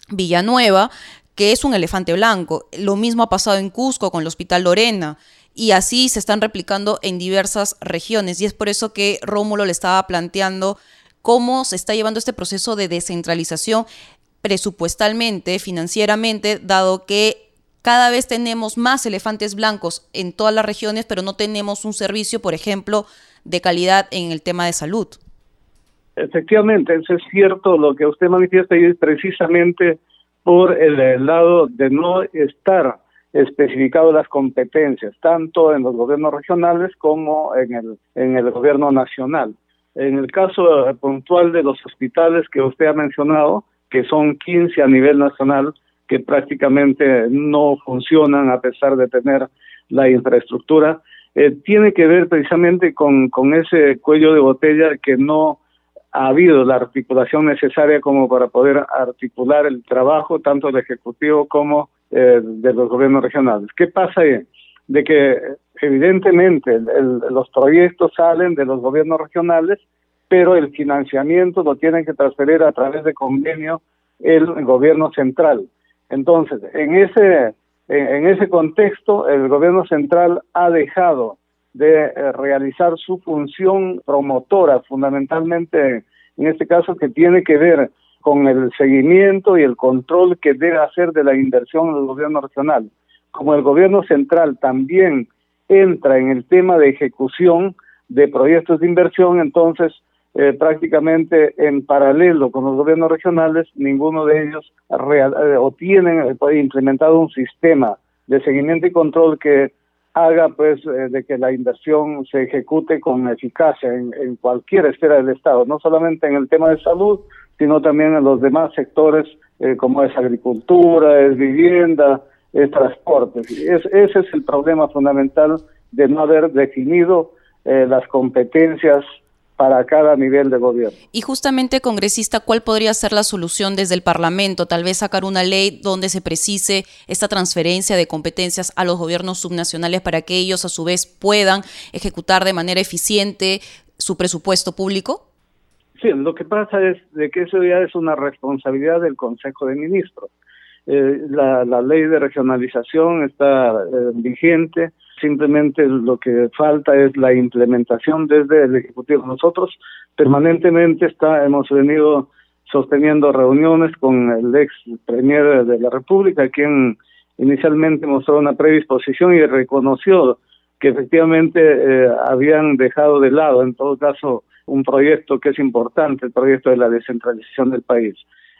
Villanueva, que es un elefante blanco. Lo mismo ha pasado en Cusco con el Hospital Lorena. Y así se están replicando en diversas regiones. Y es por eso que Rómulo le estaba planteando cómo se está llevando este proceso de descentralización presupuestalmente, financieramente, dado que cada vez tenemos más elefantes blancos en todas las regiones, pero no tenemos un servicio, por ejemplo, de calidad en el tema de salud. Efectivamente, eso es cierto, lo que usted manifiesta y es precisamente por el, lado de no estar especificado las competencias, tanto en los gobiernos regionales como en el, en el gobierno nacional. En el caso puntual de los hospitales que usted ha mencionado, que son 15 a nivel nacional, que prácticamente no funcionan a pesar de tener la infraestructura, eh, tiene que ver precisamente con, con ese cuello de botella que no ha habido la articulación necesaria como para poder articular el trabajo tanto del Ejecutivo como eh, de los gobiernos regionales. ¿Qué pasa ahí? De que evidentemente los proyectos salen de los gobiernos regionales, pero el financiamiento lo tienen que transferir a través de convenio el gobierno central. Entonces, en ese, en ese contexto, el gobierno central ha dejado de eh, realizar su función promotora, fundamentalmente en este caso que tiene que ver con el seguimiento y el control que debe hacer de la inversión del gobierno regional. Como el gobierno central también entra en el tema de ejecución de proyectos de inversión, entonces eh, prácticamente en paralelo con los gobiernos regionales, ninguno de ellos real, eh, o tienen implementado un sistema de seguimiento y control que haga pues eh, de que la inversión se ejecute con eficacia en, cualquier esfera del Estado, no solamente en el tema de salud, sino también en los demás sectores eh, como es agricultura, es vivienda, es transporte. ese es el problema fundamental de no haber definido eh, las competencias para cada nivel de gobierno. Y justamente, congresista, ¿cuál podría ser la solución desde el Parlamento? Tal vez sacar una ley donde se precise esta transferencia de competencias a los gobiernos subnacionales para que ellos a su vez puedan ejecutar de manera eficiente su presupuesto público? Sí, lo que pasa es de que eso ya es una responsabilidad del Consejo de Ministros. Eh, la, ley de regionalización está eh, vigente, simplemente lo que falta es la implementación desde el Ejecutivo. Nosotros permanentemente está, hemos venido sosteniendo reuniones con el ex premier de la República, quien inicialmente mostró una predisposición y reconoció que efectivamente eh, habían dejado de lado, en todo caso, un proyecto que es importante, el proyecto de la descentralización del país.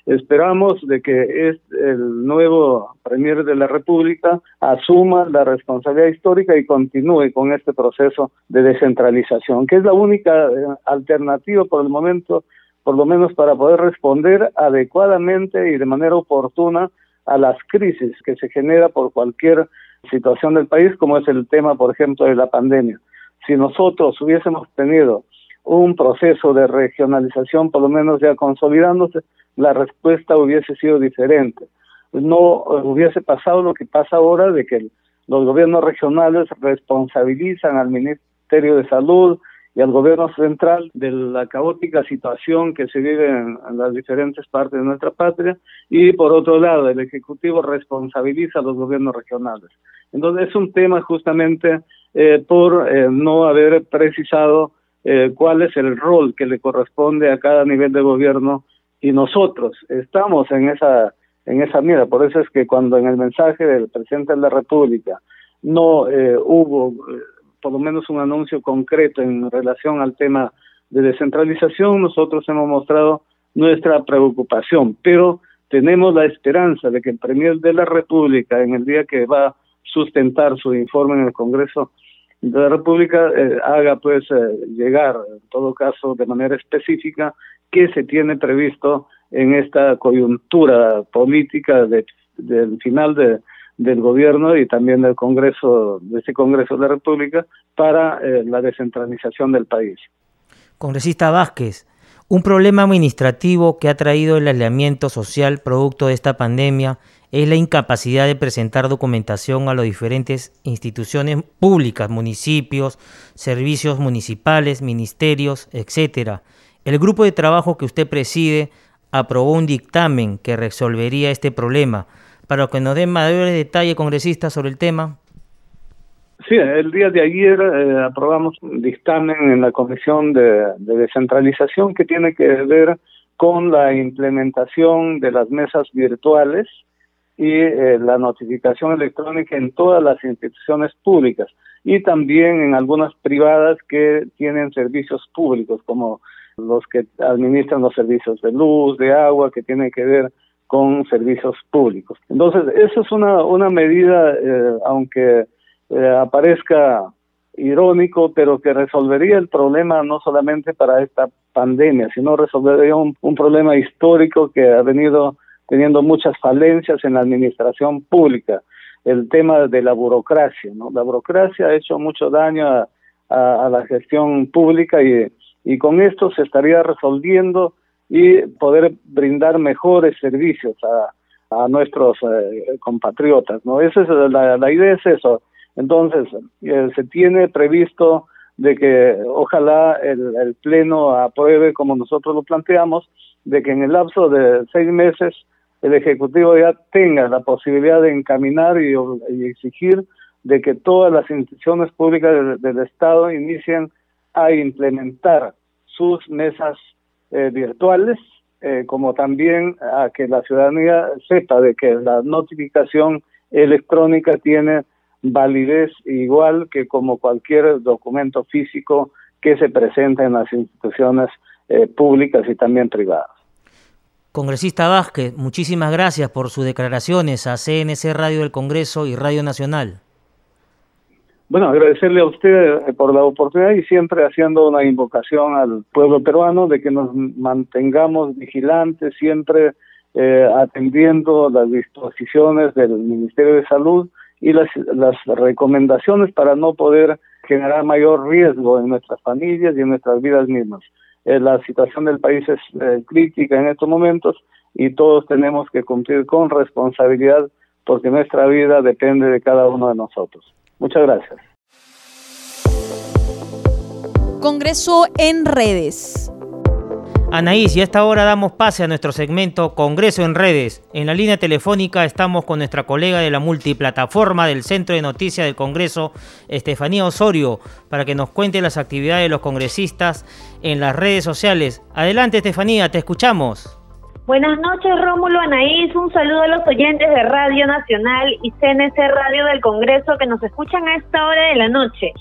Esperamos de que es el nuevo Premier de la República asuma la responsabilidad histórica y continúe con este proceso de descentralización, que es la única eh, alternativa por el momento, por lo menos para poder responder adecuadamente y de manera oportuna a las crisis que se genera por cualquier situación del país, como es el tema, por ejemplo, de la pandemia. Si nosotros hubiésemos tenido un proceso de regionalización, por lo menos ya consolidándose, la respuesta hubiese sido diferente. No hubiese pasado lo que pasa ahora de que los gobiernos regionales responsabilizan al Ministerio de Salud y al gobierno central de la caótica situación que se vive en, las diferentes partes de nuestra patria y por otro lado el Ejecutivo responsabiliza a los gobiernos regionales. Entonces es un tema justamente eh, por eh, no haber precisado eh, cuál es el rol que le corresponde a cada nivel de gobierno y nosotros estamos en esa en esa mira. Por eso es que cuando en el mensaje del presidente de la República no eh, hubo eh, por lo menos un anuncio concreto en relación al tema de descentralización, nosotros hemos mostrado nuestra preocupación, pero tenemos la esperanza de que el Premier de la República, en el día que va a sustentar su informe en el Congreso de la República, eh, haga pues llegar, en todo caso, de manera específica, qué se tiene previsto en esta coyuntura política del final de, del gobierno y también del Congreso, de este Congreso de la República, para eh, la descentralización del país. Congresista Vázquez, un problema administrativo que ha traído el aislamiento social producto de esta pandemia es la incapacidad de presentar documentación a las diferentes instituciones públicas, municipios, servicios municipales, ministerios, etcétera. El grupo de trabajo que usted preside aprobó un dictamen que resolvería este problema. Para que nos dé mayores detalles, congresista, sobre el tema. Sí, el día de ayer eh, aprobamos un dictamen en la Comisión de, Descentralización que tiene que ver con la implementación de las mesas virtuales y eh, la notificación electrónica en todas las instituciones públicas y también en algunas privadas que tienen servicios públicos como los que administran los servicios de luz, de agua, que tienen que ver con servicios públicos. Entonces, eso es una, una medida, eh, aunque eh, aparezca irónico, pero que resolvería el problema no solamente para esta pandemia, sino resolvería un, un problema histórico que ha venido teniendo muchas falencias en la administración pública, el tema de la burocracia. ¿no? La burocracia ha hecho mucho daño a, a la gestión pública y con esto se estaría resolviendo y poder brindar mejores servicios a, a nuestros eh, compatriotas, ¿no? Esa es la idea es eso. Entonces, eh, se tiene previsto de que ojalá el, Pleno apruebe como nosotros lo planteamos, de que en el lapso de seis meses el Ejecutivo ya tenga la posibilidad de encaminar y, exigir de que todas las instituciones públicas del, del Estado inicien a implementar sus mesas eh, virtuales, eh, como también a que la ciudadanía sepa de que la notificación electrónica tiene validez igual que como cualquier documento físico que se presenta en las instituciones eh, públicas y también privadas. Congresista Vázquez, muchísimas gracias por sus declaraciones a CNC Radio del Congreso y Radio Nacional. Bueno, agradecerle a usted eh, por la oportunidad y siempre haciendo una invocación al pueblo peruano de que nos mantengamos vigilantes, siempre eh, atendiendo las disposiciones del Ministerio de Salud y las, las recomendaciones para no poder generar mayor riesgo en nuestras familias y en nuestras vidas mismas. Eh, la situación del país es crítica en estos momentos y todos tenemos que cumplir con responsabilidad porque nuestra vida depende de cada uno de nosotros. Muchas gracias. Congreso en redes. Anaís, y a esta hora damos pase a nuestro segmento Congreso en redes. En la línea telefónica estamos con nuestra colega de la multiplataforma del Centro de Noticias del Congreso, Estefanía Osorio, para que nos cuente las actividades de los congresistas en las redes sociales. Adelante, Estefanía, te escuchamos. Buenas noches, Rómulo Anaís. Un saludo a los oyentes de Radio Nacional y CNC Radio del Congreso que nos escuchan a esta hora de la noche.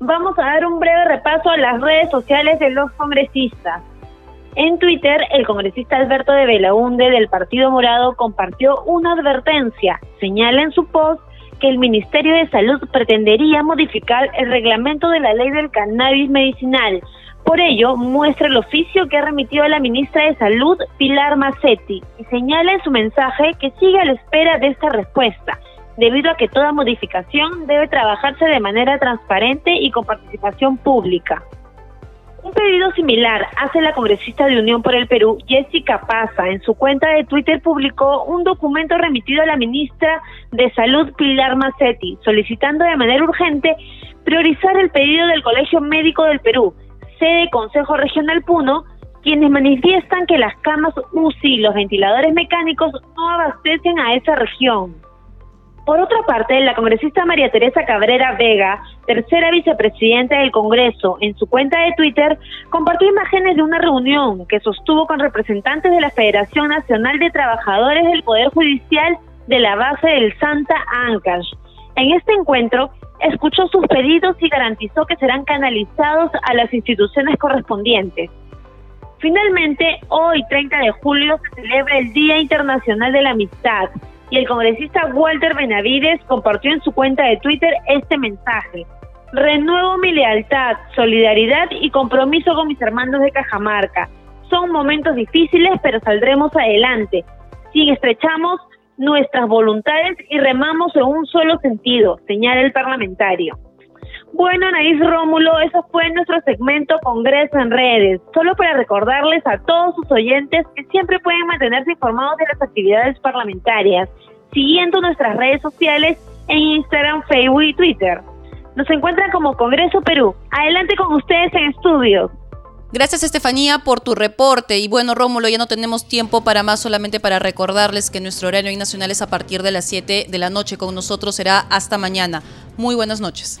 Vamos a dar un breve repaso a las redes sociales de los congresistas. En Twitter, el congresista Alberto de Belaunde del Partido Morado compartió una advertencia. Señala en su post que el Ministerio de Salud pretendería modificar el reglamento de la ley del cannabis medicinal. Por ello, muestra el oficio que ha remitido a la ministra de Salud, Pilar Macetti, y señala en su mensaje que sigue a la espera de esta respuesta, debido a que toda modificación debe trabajarse de manera transparente y con participación pública. Un pedido similar hace la congresista de Unión por el Perú, Jessica Paza. En su cuenta de Twitter publicó un documento remitido a la ministra de Salud, Pilar Macetti, solicitando de manera urgente priorizar el pedido del Colegio Médico del Perú, sede Consejo Regional Puno, quienes manifiestan que las camas UCI y los ventiladores mecánicos no abastecen a esa región. Por otra parte, la congresista María Teresa Cabrera Vega, tercera vicepresidenta del Congreso, en su cuenta de Twitter, compartió imágenes de una reunión que sostuvo con representantes de la Federación Nacional de Trabajadores del Poder Judicial de la base del Santa Ancash. En este encuentro, escuchó sus pedidos y garantizó que serán canalizados a las instituciones correspondientes. Finalmente, hoy 30 de julio se celebra el Día Internacional de la Amistad y el congresista Walter Benavides compartió en su cuenta de Twitter este mensaje. Renuevo mi lealtad, solidaridad y compromiso con mis hermanos de Cajamarca. Son momentos difíciles, pero saldremos adelante. Si estrechamos nuestras voluntades y remamos en un solo sentido, señala el parlamentario. Bueno, Anaís Rómulo, eso fue nuestro segmento Congreso en Redes. Solo para recordarles a todos sus oyentes que siempre pueden mantenerse informados de las actividades parlamentarias, siguiendo nuestras redes sociales en Instagram, Facebook y Twitter. Nos encuentran como Congreso Perú. Adelante con ustedes en estudio. Gracias Estefanía por tu reporte y bueno Rómulo, ya no tenemos tiempo para más, solamente para recordarles que nuestro horario nacional es a partir de las 7 de la noche, con nosotros será hasta mañana. Muy buenas noches.